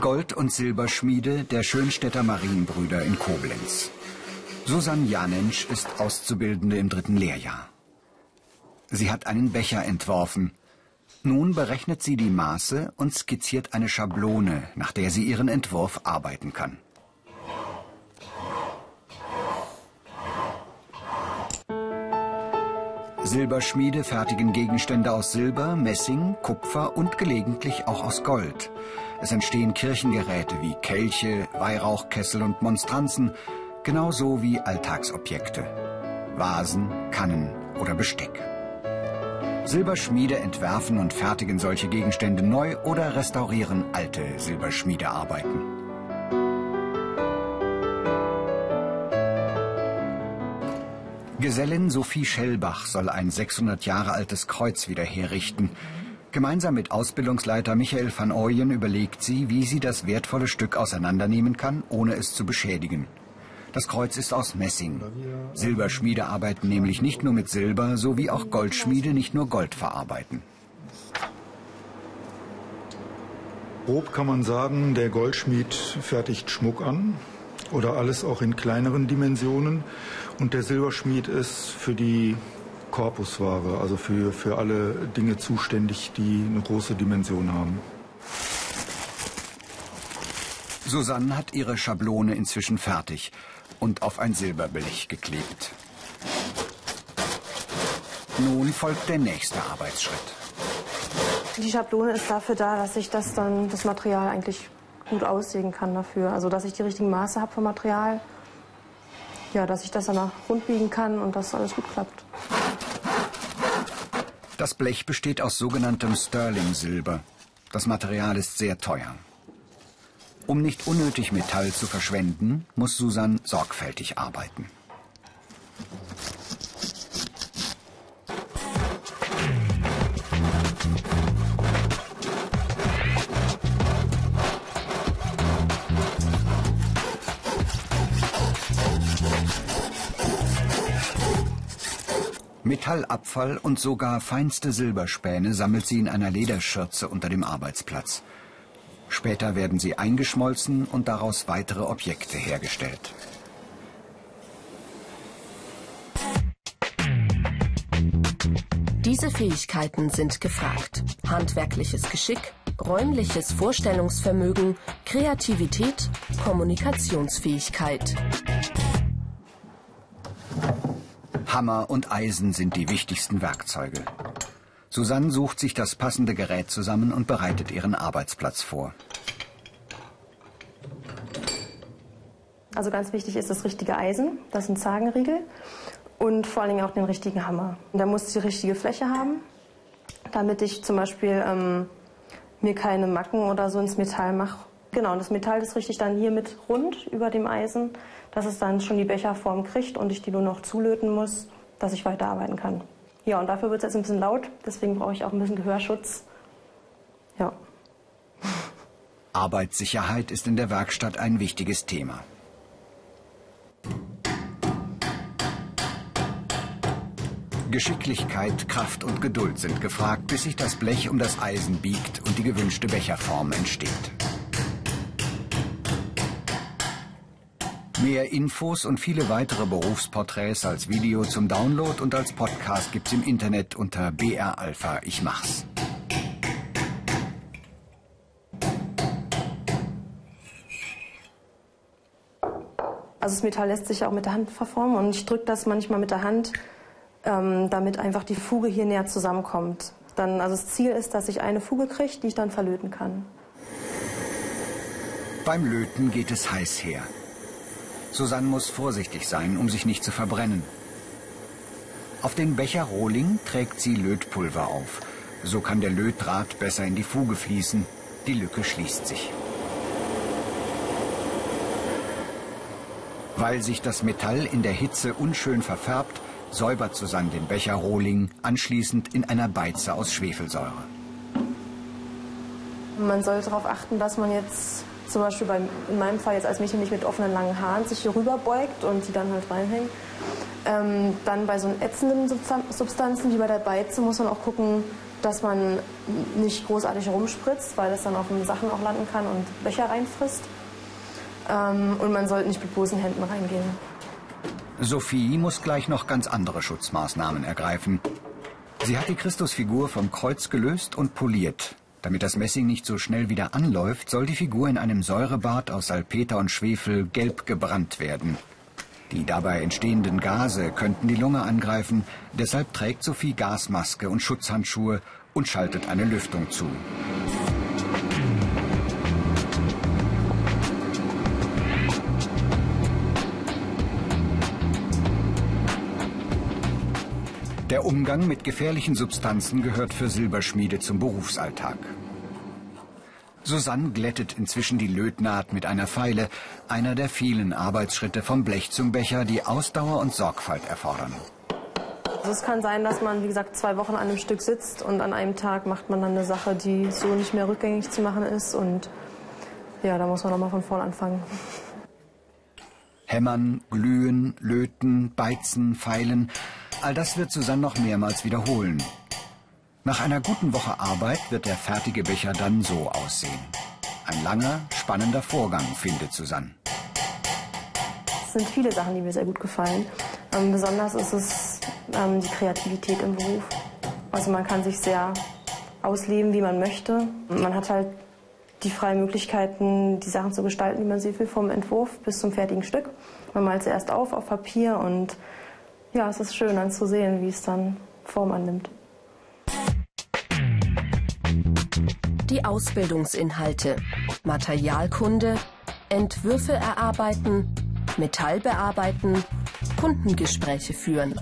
Gold- und Silberschmiede der Schönstädter Marienbrüder in Koblenz. Susanne Janensch ist Auszubildende im dritten Lehrjahr. Sie hat einen Becher entworfen. Nun berechnet sie die Maße und skizziert eine Schablone, nach der sie ihren Entwurf arbeiten kann. Silberschmiede fertigen Gegenstände aus Silber, Messing, Kupfer und gelegentlich auch aus Gold. Es entstehen Kirchengeräte wie Kelche, Weihrauchkessel und Monstranzen, genauso wie Alltagsobjekte. Vasen, Kannen oder Besteck. Silberschmiede entwerfen und fertigen solche Gegenstände neu oder restaurieren alte Silberschmiedearbeiten. Gesellin Sophie Schellbach soll ein 600 Jahre altes Kreuz wieder herrichten. Gemeinsam mit Ausbildungsleiter Michael van Ooyen überlegt sie, wie sie das wertvolle Stück auseinandernehmen kann, ohne es zu beschädigen. Das Kreuz ist aus Messing. Silberschmiede arbeiten nämlich nicht nur mit Silber, so wie auch Goldschmiede nicht nur Gold verarbeiten. Grob kann man sagen, der Goldschmied fertigt Schmuck an oder alles auch in kleineren Dimensionen. Und der Silberschmied ist für die Korpusware, also für, für alle Dinge zuständig, die eine große Dimension haben. Susanne hat ihre Schablone inzwischen fertig und auf ein Silberblech geklebt. Nun folgt der nächste Arbeitsschritt. Die Schablone ist dafür da, dass ich das dann das Material eigentlich gut aussehen kann dafür. Also dass ich die richtigen Maße habe vom Material. Ja, dass ich das danach rund biegen kann und dass alles gut klappt. Das Blech besteht aus sogenanntem Sterling-Silber. Das Material ist sehr teuer. Um nicht unnötig Metall zu verschwenden, muss Susan sorgfältig arbeiten. Metallabfall und sogar feinste Silberspäne sammelt sie in einer Lederschürze unter dem Arbeitsplatz. Später werden sie eingeschmolzen und daraus weitere Objekte hergestellt. Diese Fähigkeiten sind gefragt. Handwerkliches Geschick, räumliches Vorstellungsvermögen, Kreativität, Kommunikationsfähigkeit. Hammer und Eisen sind die wichtigsten Werkzeuge. Susanne sucht sich das passende Gerät zusammen und bereitet ihren Arbeitsplatz vor. Also ganz wichtig ist das richtige Eisen, das ein Zagenriegel und vor allen Dingen auch den richtigen Hammer. Und der muss die richtige Fläche haben, damit ich zum Beispiel ähm, mir keine Macken oder so ins Metall mache. Genau, und das Metall ist richtig dann hier mit rund über dem Eisen, dass es dann schon die Becherform kriegt und ich die nur noch zulöten muss, dass ich weiterarbeiten kann. Ja, und dafür wird es jetzt ein bisschen laut, deswegen brauche ich auch ein bisschen Gehörschutz. Ja. Arbeitssicherheit ist in der Werkstatt ein wichtiges Thema. Geschicklichkeit, Kraft und Geduld sind gefragt, bis sich das Blech um das Eisen biegt und die gewünschte Becherform entsteht. Mehr Infos und viele weitere Berufsporträts als Video zum Download und als Podcast gibt's im Internet unter BR Alpha Ich mach's. Also das Metall lässt sich ja auch mit der Hand verformen und ich drücke das manchmal mit der Hand, ähm, damit einfach die Fuge hier näher zusammenkommt. Dann, also das Ziel ist, dass ich eine Fuge kriege, die ich dann verlöten kann. Beim Löten geht es heiß her. Susanne muss vorsichtig sein, um sich nicht zu verbrennen. Auf den Becher Rohling trägt sie Lötpulver auf. So kann der Lötdraht besser in die Fuge fließen. Die Lücke schließt sich. Weil sich das Metall in der Hitze unschön verfärbt, säubert Susanne den Becher Rohling anschließend in einer Beize aus Schwefelsäure. Man sollte darauf achten, dass man jetzt zum Beispiel beim, in meinem Fall jetzt als Mädchen nicht mit offenen langen Haaren sich hier rüber beugt und die dann halt reinhängen. Ähm, dann bei so ätzenden Substanzen wie bei der Beize muss man auch gucken, dass man nicht großartig rumspritzt, weil es dann auf den Sachen auch landen kann und Becher reinfrisst. Ähm, und man sollte nicht mit bloßen Händen reingehen. Sophie muss gleich noch ganz andere Schutzmaßnahmen ergreifen. Sie hat die Christusfigur vom Kreuz gelöst und poliert. Damit das Messing nicht so schnell wieder anläuft, soll die Figur in einem Säurebad aus Salpeter und Schwefel gelb gebrannt werden. Die dabei entstehenden Gase könnten die Lunge angreifen, deshalb trägt Sophie Gasmaske und Schutzhandschuhe und schaltet eine Lüftung zu. Der Umgang mit gefährlichen Substanzen gehört für Silberschmiede zum Berufsalltag. Susanne glättet inzwischen die Lötnaht mit einer Feile, einer der vielen Arbeitsschritte vom Blech zum Becher, die Ausdauer und Sorgfalt erfordern. Also es kann sein, dass man, wie gesagt, zwei Wochen an einem Stück sitzt und an einem Tag macht man dann eine Sache, die so nicht mehr rückgängig zu machen ist. Und ja, da muss man nochmal von vorn anfangen. Hämmern, glühen, löten, beizen, feilen. All das wird Susanne noch mehrmals wiederholen. Nach einer guten Woche Arbeit wird der fertige Becher dann so aussehen. Ein langer, spannender Vorgang, findet Susanne. Es sind viele Sachen, die mir sehr gut gefallen. Ähm, besonders ist es ähm, die Kreativität im Beruf. Also man kann sich sehr ausleben, wie man möchte. Man hat halt die freien Möglichkeiten, die Sachen zu gestalten, wie man sie will, vom Entwurf bis zum fertigen Stück. Man malt zuerst auf auf Papier und ja, es ist schön dann zu sehen, wie es dann Form annimmt. Die Ausbildungsinhalte. Materialkunde, Entwürfe erarbeiten, Metall bearbeiten, Kundengespräche führen.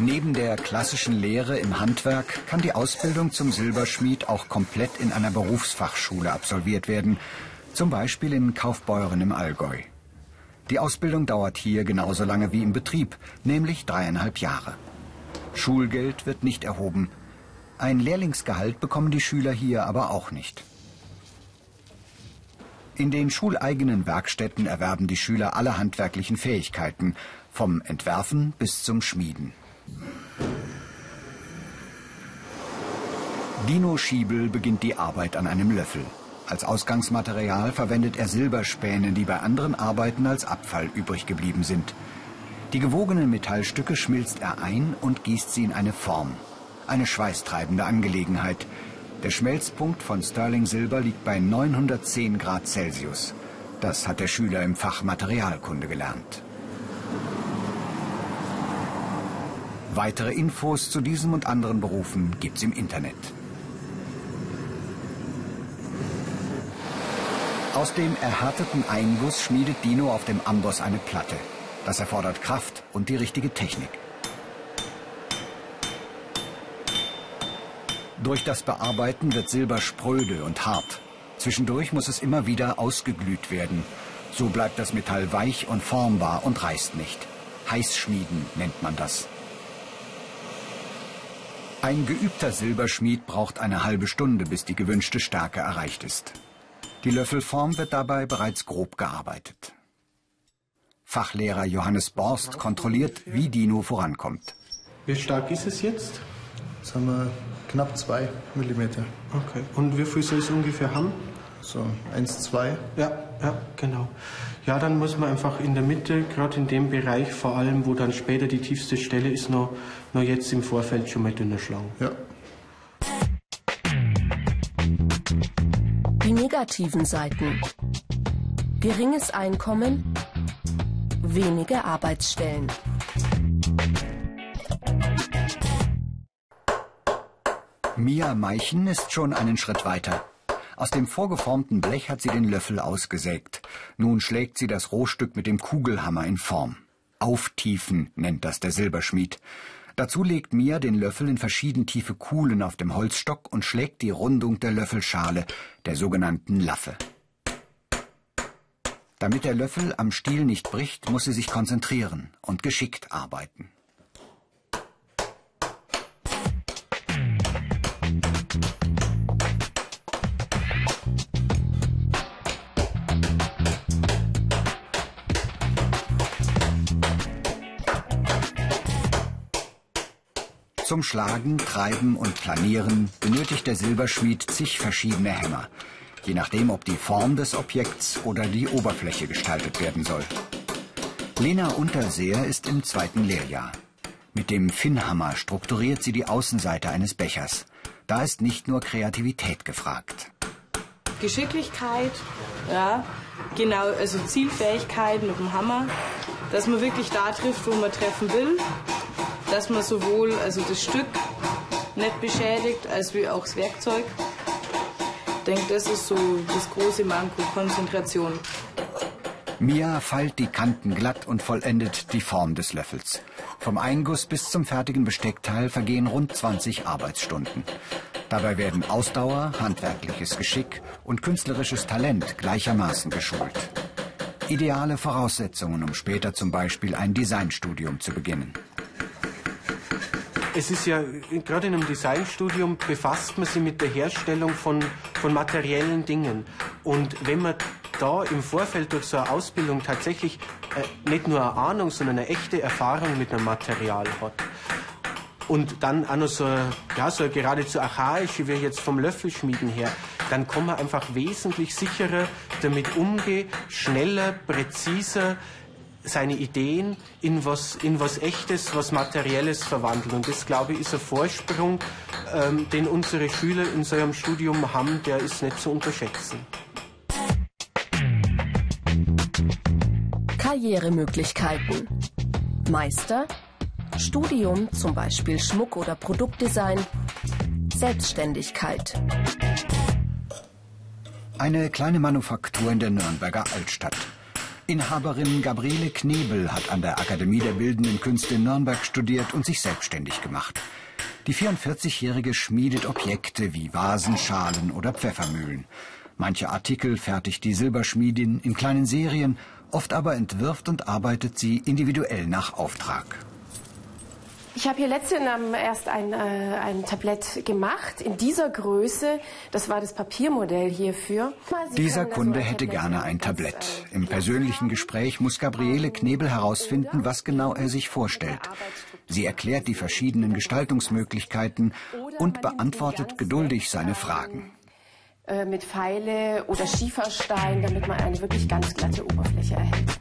Neben der klassischen Lehre im Handwerk kann die Ausbildung zum Silberschmied auch komplett in einer Berufsfachschule absolviert werden, zum Beispiel in Kaufbeuren im Allgäu. Die Ausbildung dauert hier genauso lange wie im Betrieb, nämlich dreieinhalb Jahre. Schulgeld wird nicht erhoben. Ein Lehrlingsgehalt bekommen die Schüler hier aber auch nicht. In den schuleigenen Werkstätten erwerben die Schüler alle handwerklichen Fähigkeiten, vom Entwerfen bis zum Schmieden. Dino Schiebel beginnt die Arbeit an einem Löffel. Als Ausgangsmaterial verwendet er Silberspäne, die bei anderen Arbeiten als Abfall übrig geblieben sind. Die gewogenen Metallstücke schmilzt er ein und gießt sie in eine Form. Eine schweißtreibende Angelegenheit. Der Schmelzpunkt von Sterling Silber liegt bei 910 Grad Celsius. Das hat der Schüler im Fach Materialkunde gelernt. Weitere Infos zu diesem und anderen Berufen gibt's im Internet. Aus dem erhärteten Einguss schmiedet Dino auf dem Amboss eine Platte. Das erfordert Kraft und die richtige Technik. Durch das Bearbeiten wird Silber spröde und hart. Zwischendurch muss es immer wieder ausgeglüht werden. So bleibt das Metall weich und formbar und reißt nicht. Heißschmieden nennt man das. Ein geübter Silberschmied braucht eine halbe Stunde, bis die gewünschte Stärke erreicht ist. Die Löffelform wird dabei bereits grob gearbeitet. Fachlehrer Johannes Borst kontrolliert, wie Dino vorankommt. Wie stark ist es jetzt? Jetzt haben wir knapp 2 mm. Okay. Und wie viel soll es ungefähr haben? So 1, 2. Ja, ja, genau. Ja, dann muss man einfach in der Mitte, gerade in dem Bereich vor allem, wo dann später die tiefste Stelle ist, noch, noch jetzt im Vorfeld schon mal dünner schlagen. Ja. Negativen Seiten. Geringes Einkommen, wenige Arbeitsstellen. Mia Meichen ist schon einen Schritt weiter. Aus dem vorgeformten Blech hat sie den Löffel ausgesägt. Nun schlägt sie das Rohstück mit dem Kugelhammer in Form. Auftiefen nennt das der Silberschmied. Dazu legt Mia den Löffel in verschieden tiefe Kuhlen auf dem Holzstock und schlägt die Rundung der Löffelschale, der sogenannten Laffe. Damit der Löffel am Stiel nicht bricht, muss sie sich konzentrieren und geschickt arbeiten. Zum Schlagen, Treiben und Planieren benötigt der Silberschmied zig verschiedene Hämmer, je nachdem, ob die Form des Objekts oder die Oberfläche gestaltet werden soll. Lena Unterseer ist im zweiten Lehrjahr. Mit dem Finnhammer strukturiert sie die Außenseite eines Bechers. Da ist nicht nur Kreativität gefragt. Geschicklichkeit, ja, genau, also Zielfähigkeit mit dem Hammer, dass man wirklich da trifft, wo man treffen will, dass man sowohl also das Stück nicht beschädigt, als wie auch das Werkzeug. Ich denke, das ist so das große Manko, Konzentration. Mia feilt die Kanten glatt und vollendet die Form des Löffels. Vom Einguss bis zum fertigen Besteckteil vergehen rund 20 Arbeitsstunden. Dabei werden Ausdauer, handwerkliches Geschick und künstlerisches Talent gleichermaßen geschult. Ideale Voraussetzungen, um später zum Beispiel ein Designstudium zu beginnen. Es ist ja, gerade in einem Designstudium befasst man sich mit der Herstellung von, von materiellen Dingen. Und wenn man da im Vorfeld durch so eine Ausbildung tatsächlich äh, nicht nur eine Ahnung, sondern eine echte Erfahrung mit einem Material hat. Und dann auch noch so, ja, so geradezu archaisch, wie jetzt vom Löffelschmieden her, dann kann man einfach wesentlich sicherer damit umgehen, schneller, präziser seine Ideen in was, in was Echtes, was Materielles verwandeln. Und das, glaube ich, ist ein Vorsprung, ähm, den unsere Schüler in so einem Studium haben, der ist nicht zu unterschätzen. Karrieremöglichkeiten. Meister, Studium, zum Beispiel Schmuck- oder Produktdesign, Selbstständigkeit. Eine kleine Manufaktur in der Nürnberger Altstadt. Inhaberin Gabriele Knebel hat an der Akademie der Bildenden Künste in Nürnberg studiert und sich selbstständig gemacht. Die 44-Jährige schmiedet Objekte wie Vasen, Schalen oder Pfeffermühlen. Manche Artikel fertigt die Silberschmiedin in kleinen Serien Oft aber entwirft und arbeitet sie individuell nach Auftrag. Ich habe hier letztens erst ein, äh, ein Tablett gemacht in dieser Größe. Das war das Papiermodell hierfür. Sie Dieser Kunde hätte gerne ein Tablett. Im persönlichen Gespräch muss Gabriele Knebel herausfinden, was genau er sich vorstellt. Sie erklärt die verschiedenen Gestaltungsmöglichkeiten und beantwortet geduldig seine Fragen. Äh, mit Pfeile oder Schieferstein, damit man eine wirklich ganz glatte Oberfläche erhält.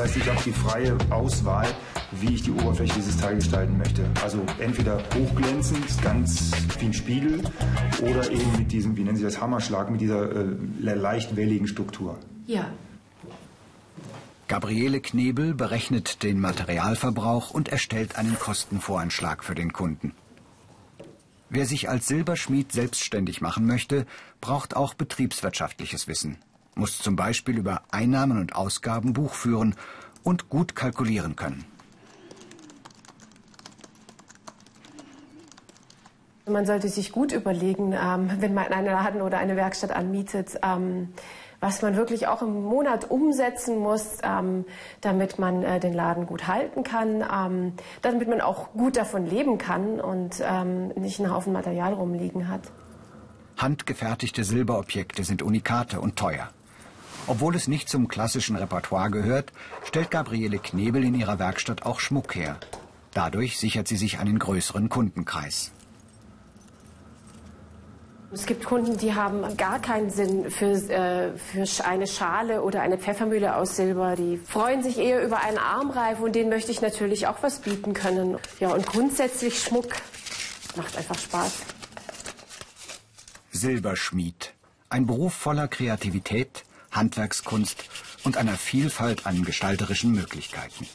Das heißt, ich habe die freie Auswahl, wie ich die Oberfläche dieses Teil gestalten möchte. Also entweder hochglänzend, ganz wie ein Spiegel, oder eben mit diesem, wie nennen Sie das, Hammerschlag, mit dieser äh, leicht welligen Struktur. Ja. Gabriele Knebel berechnet den Materialverbrauch und erstellt einen Kostenvoranschlag für den Kunden. Wer sich als Silberschmied selbstständig machen möchte, braucht auch betriebswirtschaftliches Wissen, muss zum Beispiel über Einnahmen und Ausgaben Buch führen und gut kalkulieren können. Man sollte sich gut überlegen, ähm, wenn man einen Laden oder eine Werkstatt anmietet, ähm, was man wirklich auch im Monat umsetzen muss, ähm, damit man äh, den Laden gut halten kann, damit man auch gut davon leben kann und nicht einen Haufen Material rumliegen hat. Handgefertigte Silberobjekte sind Unikate und teuer. Obwohl es nicht zum klassischen Repertoire gehört, stellt Gabriele Knebel in ihrer Werkstatt auch Schmuck her. Dadurch sichert sie sich einen größeren Kundenkreis. Es gibt Kunden, die haben gar keinen Sinn für, äh, für eine Schale oder eine Pfeffermühle aus Silber. Die freuen sich eher über einen Armreif und denen möchte ich natürlich auch was bieten können. Ja, und grundsätzlich Schmuck macht einfach Spaß. Silberschmied. Ein Beruf voller Kreativität, Handwerkskunst und einer Vielfalt an gestalterischen Möglichkeiten.